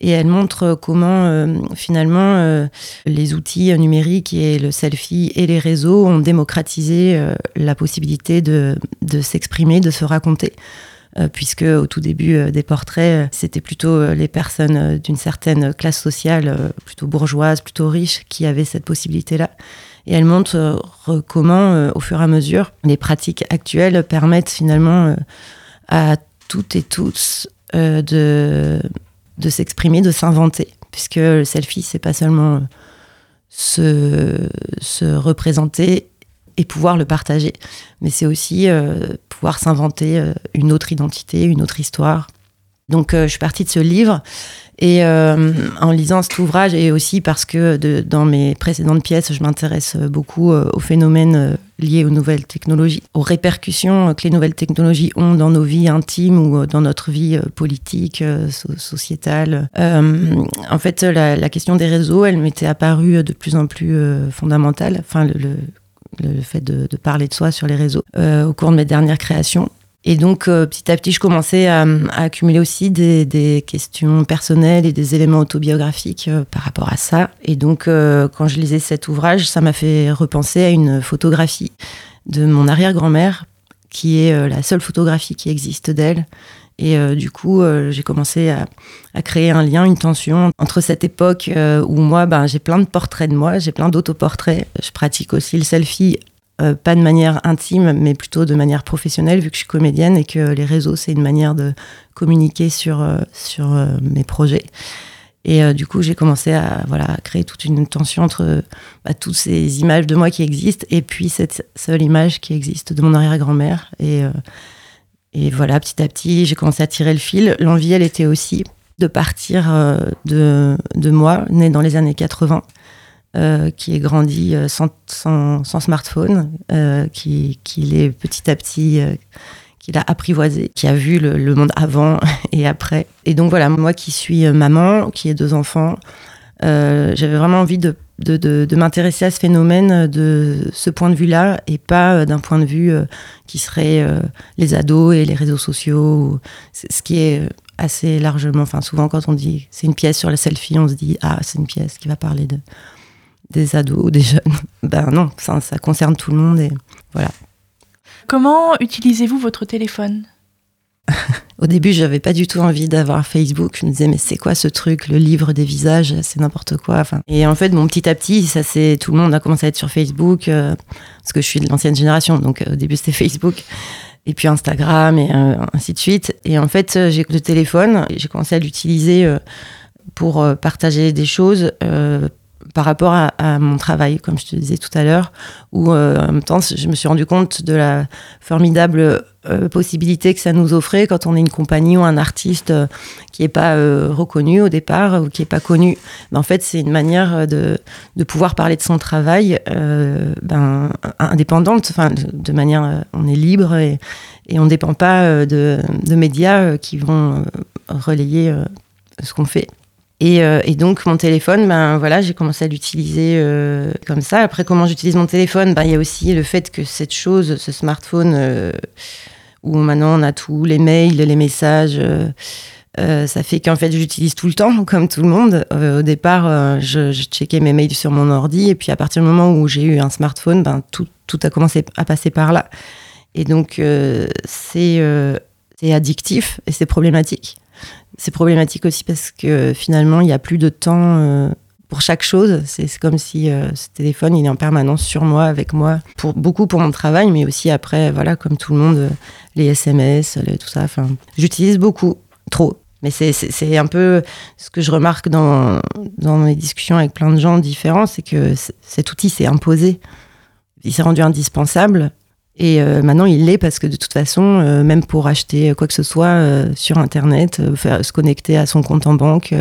H: et elle montre comment euh, finalement euh, les outils numériques et le selfie et les réseaux ont démocratisé euh, la possibilité de, de s'exprimer, de se raconter. Puisque au tout début des portraits, c'était plutôt les personnes d'une certaine classe sociale, plutôt bourgeoise, plutôt riche, qui avaient cette possibilité-là. Et elle montre comment, au fur et à mesure, les pratiques actuelles permettent finalement à toutes et tous de de s'exprimer, de s'inventer. Puisque le selfie, c'est pas seulement se, se, représenter et pouvoir le partager, mais c'est aussi euh, pouvoir s'inventer euh, une autre identité, une autre histoire. Donc euh, je suis partie de ce livre et euh, en lisant cet ouvrage, et aussi parce que dans mes précédentes pièces, je m'intéresse beaucoup euh, aux phénomènes euh, liés aux nouvelles technologies, aux répercussions que les nouvelles technologies ont dans nos vies intimes ou dans notre vie politique, sociétale. en fait, la, question des réseaux, elle m'était apparue de plus en plus fondamentale. Enfin, le, fait de, parler de soi sur les réseaux au cours de mes dernières créations. Et donc, euh, petit à petit, je commençais à, accumuler aussi des, questions personnelles et des éléments autobiographiques euh, par rapport à ça. Et donc, euh, quand je lisais cet ouvrage, ça m'a fait repenser à une photographie de mon arrière-grand-mère, qui est la seule photographie qui existe d'elle. Et du coup, j'ai commencé à, à, créer un lien, une tension entre cette époque où moi, ben, j'ai plein de portraits de moi, j'ai plein d'autoportraits. Je pratique aussi le selfie euh, pas de manière intime, mais plutôt de manière professionnelle, vu que je suis comédienne et que les réseaux, c'est une manière de communiquer sur, euh, sur euh, mes projets. Et du coup, j'ai commencé à voilà, créer toute une tension entre bah, toutes ces images de moi qui existent et puis cette seule image qui existe de mon arrière-grand-mère. Et, et voilà, petit à petit, j'ai commencé à tirer le fil. L'envie, elle était aussi de partir de, de moi, née dans les années 80 euh, qui est grandi euh, sans, smartphone, euh, qui, qui est petit à petit, qu'il a apprivoisé, qui a vu le, monde avant et après. Et donc voilà, moi qui suis maman, qui ai deux enfants, j'avais vraiment envie de, de, de, de m'intéresser à ce phénomène de ce point de vue-là et pas d'un point de vue qui serait les ados et les réseaux sociaux, ce qui est assez largement, enfin souvent quand on dit c'est une pièce sur la selfie, on se dit ah c'est une pièce qui va parler de des ados, des jeunes. Ben non, ça, ça concerne tout le monde et voilà.
G: Comment utilisez-vous votre téléphone?
H: Au début, j'avais pas du tout envie d'avoir Facebook. Je me disais, mais c'est quoi ce truc Le livre des visages, c'est n'importe quoi. Enfin, et en fait, mon petit à petit, ça c'est tout le monde a commencé à être sur Facebook euh, parce que je suis de l'ancienne génération. Donc euh, au début, c'était Facebook. Et puis Instagram et euh, ainsi de suite. Et en fait, j'ai le téléphone, j'ai commencé à l'utiliser pour partager des choses par rapport à, mon travail, comme je te disais tout à l'heure, où euh, en même temps, je me suis rendu compte de la formidable euh, possibilité que ça nous offrait quand on est une compagnie ou un artiste euh, qui n'est pas reconnu au départ ou qui n'est pas connu. Ben, en fait, c'est une manière de, pouvoir parler de son travail ben, indépendante, enfin, de, manière, on est libre et, on ne dépend pas de médias qui vont relayer ce qu'on fait. Euh, et, donc mon téléphone, ben voilà, j'ai commencé à l'utiliser euh, comme ça. Après, comment j'utilise mon téléphone, ben il y a aussi le fait que cette chose, ce smartphone, euh, où maintenant on a tout, les mails, les messages, ça fait qu'en fait, j'utilise tout le temps, comme tout le monde. au départ, je, je, checkais mes mails sur mon ordi, et puis à partir du moment où j'ai eu un smartphone, ben, tout, tout a commencé à passer par là. Et donc, c'est addictif et c'est problématique. C'est problématique aussi parce que finalement, il n'y a plus de temps euh, pour chaque chose. C'est comme si euh, ce téléphone, il est en permanence sur moi, avec moi, pour beaucoup pour mon travail, mais aussi après, voilà, comme tout le monde, euh, les SMS, tout ça. Enfin, j'utilise beaucoup, trop. Mais c'est un peu ce que je remarque dans, dans mes discussions avec plein de gens différents, c'est que cet outil s'est imposé. Il s'est rendu indispensable et euh, maintenant, il l'est parce que de toute façon, euh, même pour acheter quoi que ce soit euh, sur Internet, faire, se connecter à son compte en banque,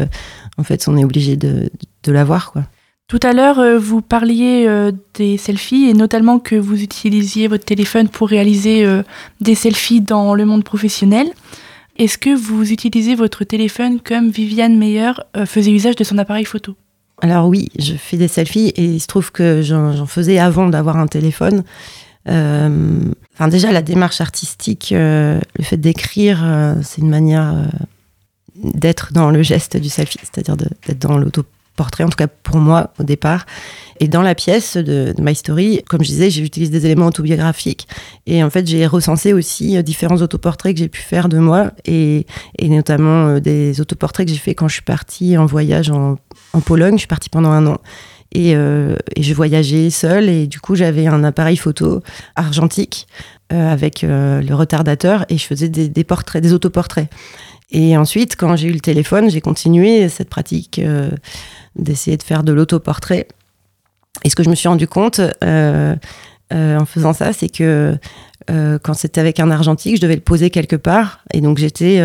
H: en fait, on est obligé de, de l'avoir. Quoi.
G: Tout à l'heure, vous parliez des selfies et notamment que vous utilisiez votre téléphone pour réaliser des selfies dans le monde professionnel. Est-ce que vous utilisez votre téléphone comme Viviane Meyer faisait usage de son appareil photo?
H: Alors oui, je fais des selfies et il se trouve que j'en faisais avant d'avoir un téléphone. Euh, enfin, déjà, la démarche artistique, euh, le fait d'écrire, euh, c'est une manière d'être dans le geste du selfie, c'est-à-dire d'être dans l'autoportrait, en tout cas pour moi au départ. Et dans la pièce de, My Story, comme je disais, j'utilise des éléments autobiographiques. Et en fait, j'ai recensé aussi différents autoportraits que j'ai pu faire de moi, et, notamment des autoportraits que j'ai fait quand je suis partie en voyage en, en Pologne. Je suis partie pendant un an. Euh, et, je voyageais seule et du coup j'avais un appareil photo argentique euh, avec euh, le retardateur et je faisais des, portraits, des autoportraits. Et ensuite, quand j'ai eu le téléphone, j'ai continué cette pratique d'essayer de faire de l'autoportrait. Et ce que je me suis rendu compte en faisant ça, c'est que quand c'était avec un argentique, je devais le poser quelque part. Et donc j'étais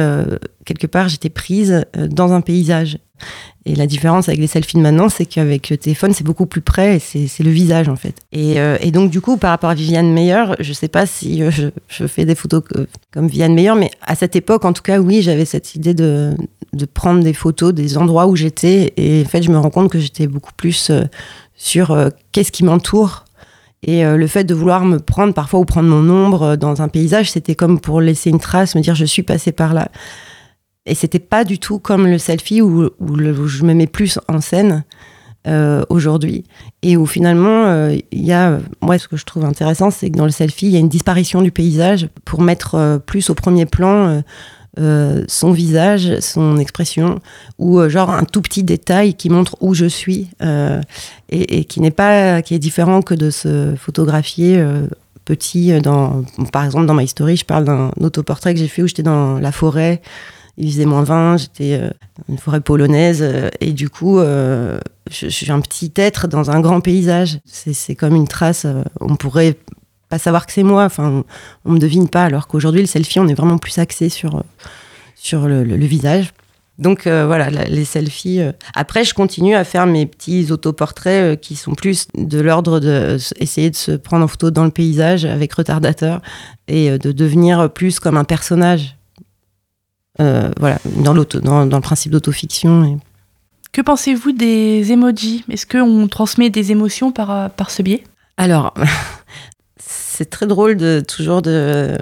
H: quelque part, j'étais prise dans un paysage. Et la différence avec les selfies maintenant, c'est qu'avec le téléphone, c'est beaucoup plus près et c'est le visage en fait. Et, euh, et, donc du coup, par rapport à Viviane Meyer, je sais pas si euh, je, fais des photos comme Viviane Meyer, mais à cette époque, en tout cas, oui, j'avais cette idée de, de, prendre des photos des endroits où j'étais. Et en fait, je me rends compte que j'étais beaucoup plus euh, sur qu'est-ce qui m'entoure. Et le fait de vouloir me prendre parfois ou prendre mon ombre dans un paysage, c'était comme pour laisser une trace, me dire je suis passé par là. Et c'était pas du tout comme le selfie où, je me mets plus en scène euh, aujourd'hui. Et où finalement, euh, il y a, moi, ce que je trouve intéressant, c'est que dans le selfie, il y a une disparition du paysage pour mettre euh, plus au premier plan son visage, son expression, ou genre un tout petit détail qui montre où je suis et, et, qui n'est pas, qui est différent que de se photographier petit dans, par exemple, dans My Story, je parle d'un autoportrait que j'ai fait où j'étais dans la forêt il faisait moins 20, j'étais dans une forêt polonaise, euh, et du coup, euh, je, suis un petit être dans un grand paysage. C'est comme une trace, euh, on pourrait pas savoir que c'est moi, enfin, on, me devine pas, alors qu'aujourd'hui, le selfie, on est vraiment plus axé sur, sur le, visage. Donc voilà, les selfies. Après, je continue à faire mes petits autoportraits qui sont plus de l'ordre de essayer de se prendre en photo dans le paysage avec retardateur et de devenir plus comme un personnage euh, voilà, dans, dans, dans, le principe d'autofiction.
G: Que pensez-vous des emojis? Est-ce qu'on transmet des émotions par, par ce biais?
H: Alors, c'est très drôle de toujours de,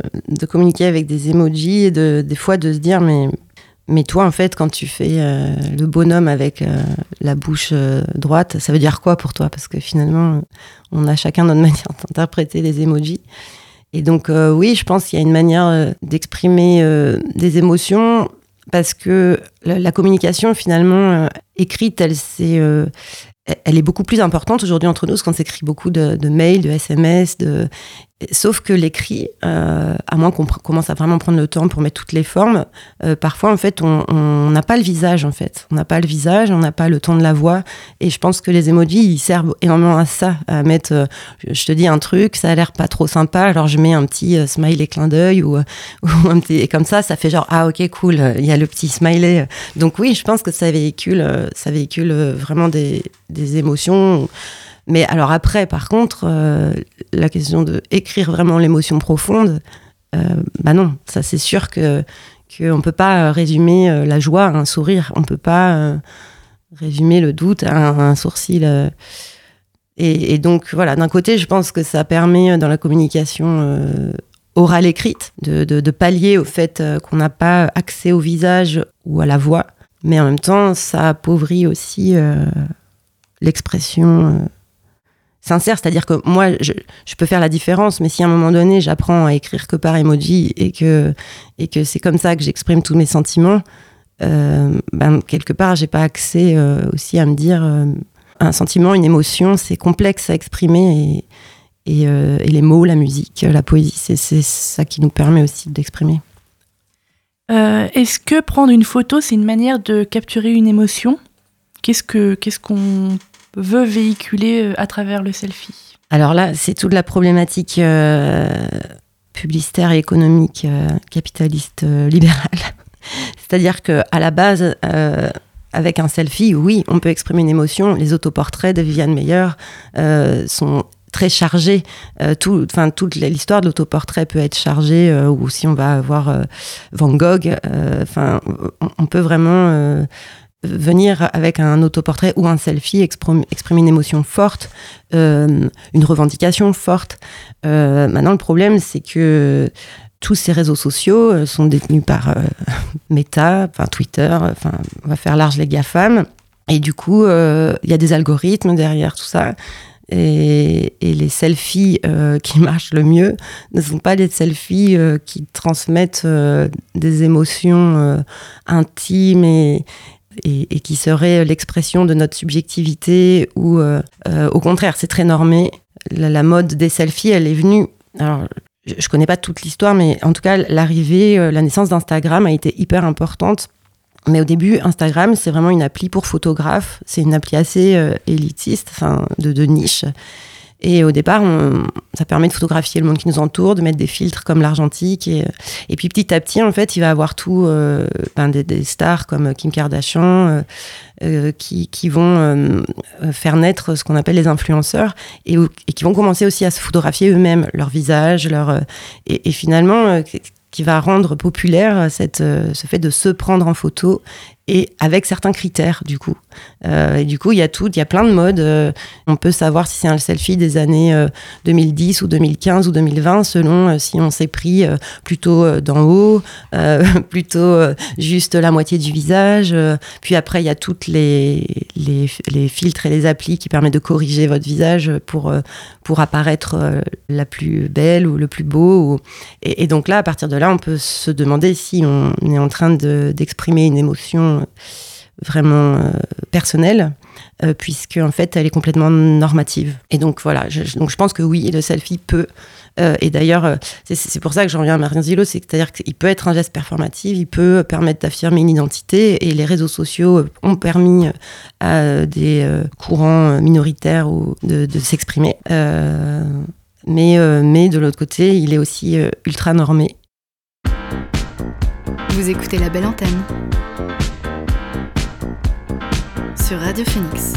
H: communiquer avec des emojis et de, des fois de se dire mais mais toi en fait quand tu fais euh, le bonhomme avec euh, la bouche droite ça veut dire quoi pour toi? Parce que finalement on a chacun notre manière d'interpréter les emojis. Et donc, euh, oui, je pense qu'il y a une manière euh, d'exprimer euh, des émotions parce que la, communication, finalement, écrite, elle, elle est beaucoup plus importante aujourd'hui entre nous, parce qu'on s'écrit beaucoup de, de, mails, de SMS, de, Sauf que l'écrit, euh, à moins qu'on commence à vraiment prendre le temps pour mettre toutes les formes, euh, parfois en fait on n'a pas le visage en fait, on n'a pas le visage, on n'a pas le ton de la voix, et je pense que les emojis ils servent énormément à ça, à mettre, euh, je te dis un truc, ça a l'air pas trop sympa, alors je mets un petit smiley clin d'œil ou, un petit, et comme ça, ça fait genre ah ok cool, il y a le petit smiley, donc oui, je pense que ça véhicule, ça véhicule vraiment des, des émotions. Mais alors après, par contre, euh, la question de écrire vraiment l'émotion profonde, euh, bah non, ça c'est sûr que qu'on peut pas résumer euh, la joie à un sourire, on peut pas résumer le doute à un, sourcil. Et, donc voilà, d'un côté, je pense que ça permet dans la communication orale écrite, de, de, pallier au fait qu'on n'a pas accès au visage ou à la voix. Mais en même temps, ça appauvrit aussi l'expression sincère, c'est-à-dire que moi, je, peux faire la différence, mais si à un moment donné, j'apprends à écrire que par emoji et que, et que c'est comme ça que j'exprime tous mes sentiments, euh, ben, quelque part, j'ai pas accès euh, aussi à me dire euh, un sentiment, une émotion, c'est complexe à exprimer et, les mots, la musique, la poésie, c'est ça qui nous permet aussi d'exprimer.
G: Est-ce que prendre une photo, c'est une manière de capturer une émotion? Qu'est-ce que qu'est-ce qu'on veut véhiculer euh, à travers le selfie
H: Alors là, c'est toute la problématique euh, publicitaire et économique euh, capitaliste libérale. C'est-à-dire que à la base, avec un selfie, oui, on peut exprimer une émotion. Les autoportraits de Viviane Meyer sont très chargés. tout, enfin, toute l'histoire de l'autoportrait peut être chargée. ou si on va voir Van Gogh, enfin, on, peut vraiment venir avec un autoportrait ou un selfie exprimer une émotion forte, euh, une revendication forte. Euh, maintenant, le problème, c'est que tous ces réseaux sociaux euh, sont détenus par Meta, enfin Twitter, enfin on va faire large les GAFAM. Et du coup, il y a des algorithmes derrière tout ça. Et, les selfies qui marchent le mieux ne sont pas des selfies qui transmettent des émotions intimes et, et, qui serait l'expression de notre subjectivité ou euh, euh, au contraire, c'est très normé. La, mode des selfies, elle est venue. Alors, je, ne connais pas toute l'histoire, mais en tout cas, l'arrivée, euh, la naissance d'Instagram a été hyper importante. Mais au début, Instagram, c'est vraiment une appli pour photographes. C'est une appli assez élitiste, enfin, de niche. Et au départ, ça permet de photographier le monde qui nous entoure, de mettre des filtres comme l'argentique. Et, puis petit à petit, en fait, il va avoir tout, euh, ben, des, stars comme Kim Kardashian euh, euh, qui, vont faire naître ce qu'on appelle les influenceurs et, qui vont commencer aussi à se photographier eux-mêmes, leur visage, leur, et, et finalement, qui va rendre populaire ce fait de se prendre en photo et avec certains critères du coup. Euh, et du coup, il y a tout, il y a plein de modes. Euh, on peut savoir si c'est un selfie des années 2010 euh, ou 2015 ou 2020 selon si on s'est pris plutôt d'en haut, plutôt juste la moitié du visage. puis après, il y a toutes les, les, filtres et les applis qui permettent de corriger votre visage pour, pour apparaître la plus belle ou le plus beau. Et, donc là, à partir de là, on peut se demander si on est en train d'exprimer une émotion vraiment euh, personnelle, euh, puisque en fait elle est complètement normative. Et donc voilà, je, donc je pense que oui, le selfie peut. Euh, et d'ailleurs, c'est pour ça que j'en reviens à Marien Zillo, c'est-à-dire qu'il peut être un geste performatif, il peut permettre d'affirmer une identité, et les réseaux sociaux ont permis à des courants minoritaires de, de s'exprimer. mais, mais de l'autre côté, il est aussi ultra normé.
C: Vous écoutez la belle antenne sur Radio Phoenix.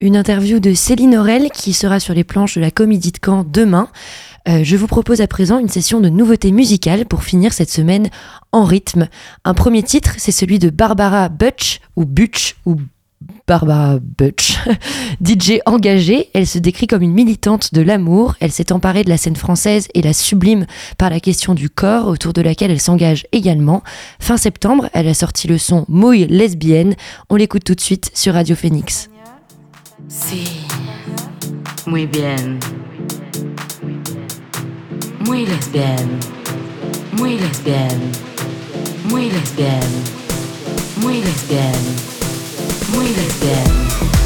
B: Une interview de Céline Aurel qui sera sur les planches de la Comédie de Caen demain. Euh, je vous propose à présent une session de nouveautés musicales pour finir cette semaine en rythme. Un premier titre, c'est celui de Barbara Butch, ou Butch, ou Barbara Butch, DJ engagée, elle se décrit comme une militante de l'amour, elle s'est emparée de la scène française et la sublime par la question du corps autour de laquelle elle s'engage également. Fin septembre, elle a sorti le son Mouille lesbienne, on l'écoute tout de suite sur Radio Phoenix.
I: Si, bien. Lesbienne. Muy lesbiana.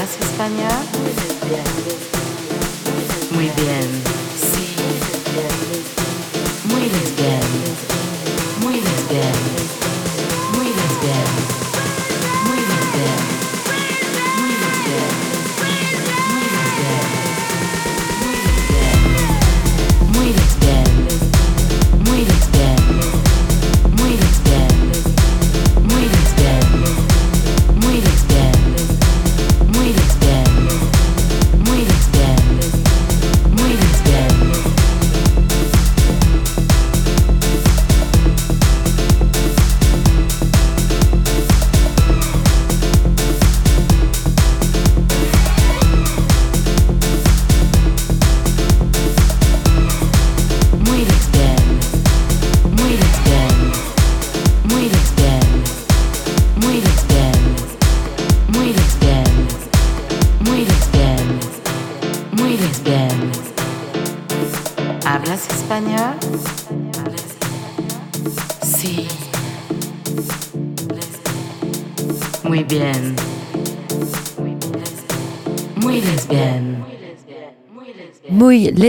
I: ¿Hablas español? Muy bien. Sí. Muy bien.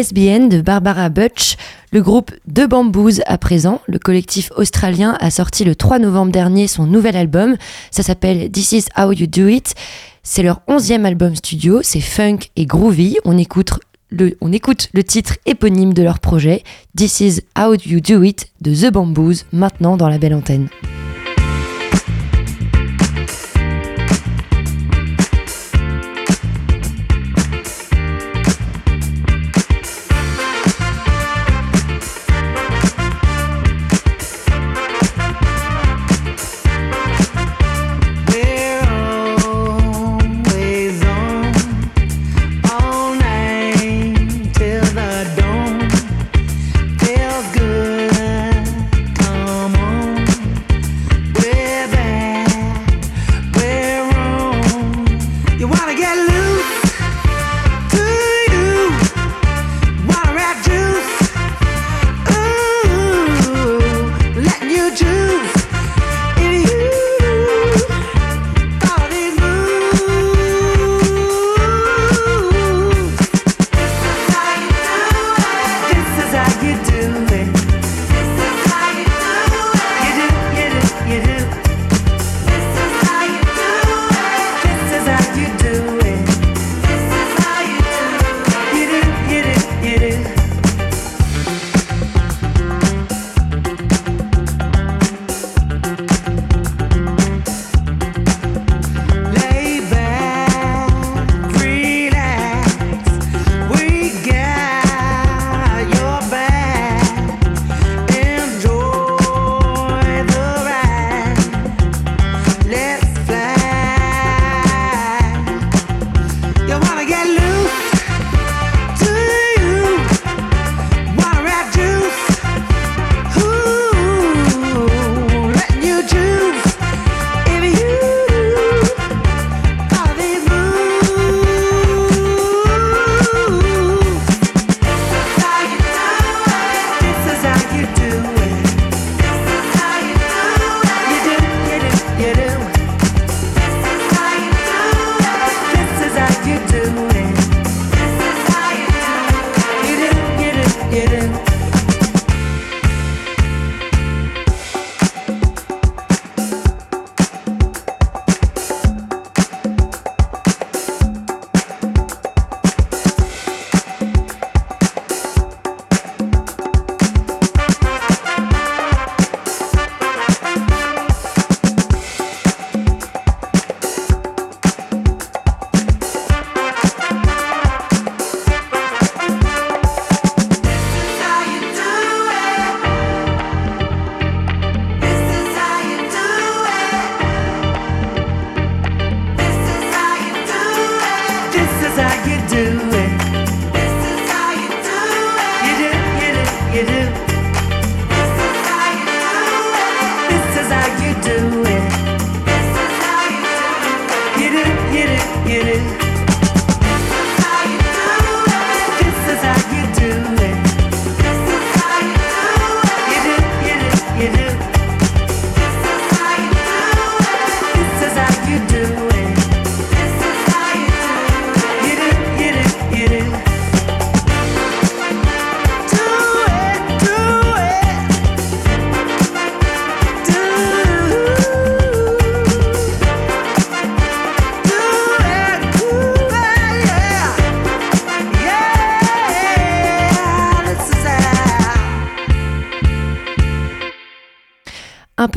I: Lesbienne
B: de Barbara Butch. Le groupe The Bamboos à présent, le collectif australien a sorti le 3 novembre dernier son nouvel album. Ça s'appelle This Is How You Do It. C'est leur onzième album studio, c'est funk et groovy. On écoute, le, on écoute le titre éponyme de leur projet, This Is How You Do It de The Bamboos, maintenant dans la belle antenne.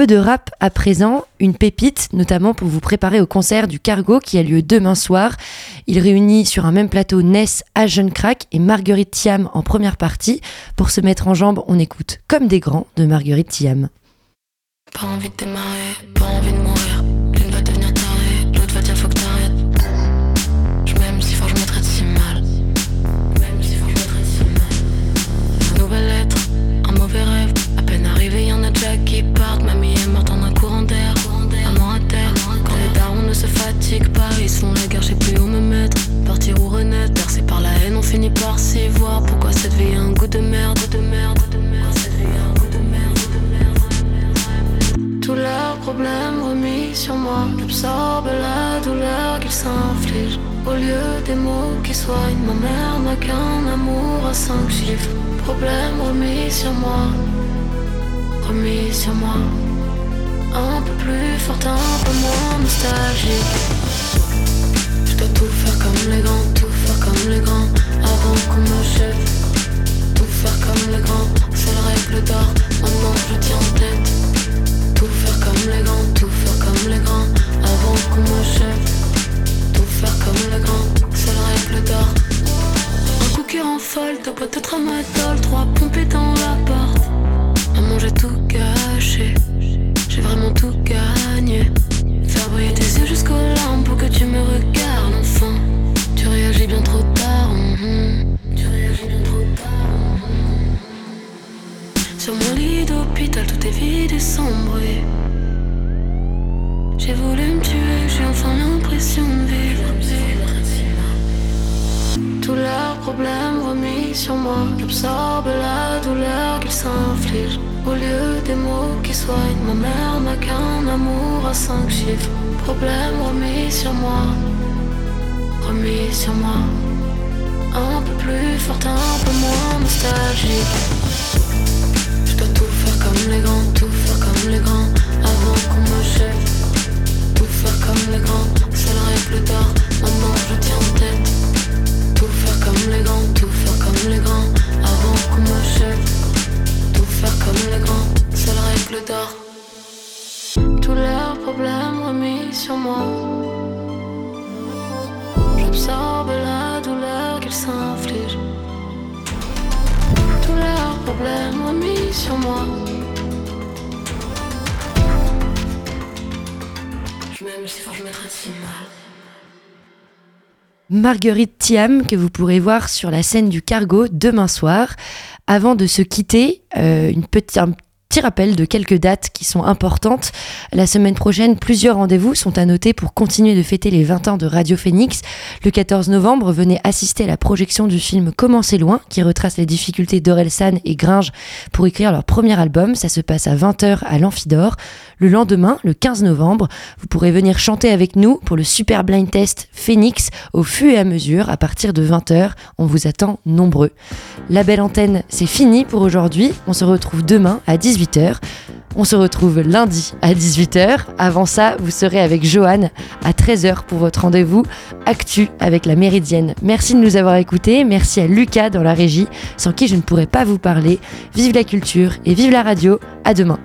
B: De rap à présent, une pépite, notamment pour vous préparer au concert du Cargo qui a lieu demain soir. Il réunit sur un même plateau Ness, à Jeune Crack et Marguerite Thiam en première partie. Pour se mettre en jambe, on écoute Comme des grands de Marguerite Thiam.
J: Pas envie de pas envie de mourir. Partir ou renaître, bercé par la haine, on finit par s'y voir. Pourquoi cette vie un goût de merde, de merde, de merde. Cette vie a un goût de merde, de merde. Tous leurs problèmes remis sur moi J'absorbe la douleur qu'ils s'infligent Au lieu des mots qui soignent Ma mère n'a qu'un amour à cinq chiffres Problèmes remis sur moi Remis sur moi Un peu plus fort, un peu moins nostalgique Je dois tout faire comme les grands Tout faire comme les grands Avant qu'on me chève Tout faire comme les grands C'est le règle d'or Maintenant je tiens en tête. Tout faire comme les grands, tout faire comme les grands Avant qu'on m'achève Tout faire comme les grands, c'est la règle d'or. Un coup qui rend folle, t'as pas de tramadol Trois pompées dans la porte. Maman j'ai tout gâché J'ai vraiment tout gagné. Faire briller tes yeux jusqu'aux larmes Pour que tu me regardes enfin bien trop tard mhm. Tu réagis bien trop tard mhm. Sur mon lit d'hôpital, tout est vide et sombre. J'ai voulu me tuer, j'ai enfin l'impression de vivre. Tous leurs problèmes remis sur moi. J'absorbe la douleur qu'ils s'infligent. Au lieu des mots qui soignent, ma mère n'a qu'un amour à cinq chiffres. Problèmes remis sur moi. Remis sur moi. Un peu plus fort, un peu moins nostalgique. Je dois tout faire comme les grands, tout faire comme les grands Avant qu'on me chève Tout faire comme les grands, c'est la règle d'or Maintenant je tiens en tête. Tout faire comme les grands, tout faire comme les grands Avant qu'on me chève Tout faire comme les grands, c'est la règle d'or Tous leurs problèmes remis sur moi J'absorbe la douleur qu'ils s'infligent tous leurs problèmes remis sur moi. Je m'aime si fort, je me si mal.
B: Marguerite Thiam, que vous pourrez voir sur la scène du Cargo demain soir. Avant de se quitter, euh, une petite, un petit rappel de quelques dates qui sont importantes. La semaine prochaine, plusieurs rendez-vous sont à noter pour continuer de fêter les 20 ans de Radio Phoenix. Le 14 novembre, venez assister à la projection du film Comment c'est loin, qui retrace les difficultés d'Orelsan et Gringe pour écrire leur premier album. Ça se passe à 20h à l'Amphidore. Le lendemain, le 15 novembre, vous pourrez venir chanter avec nous pour le super blind test Phoenix au fur et à mesure à partir de 20h. On vous attend nombreux. La belle antenne, c'est fini pour aujourd'hui. On se retrouve demain à 18h. On se retrouve lundi à 18h. Avant ça, vous serez avec Johan à 13h pour votre rendez-vous Actu avec la Méridienne. Merci de nous avoir écoutés. Merci à Lucas dans la régie, sans qui je ne pourrais pas vous parler. Vive la culture et vive la radio. À demain.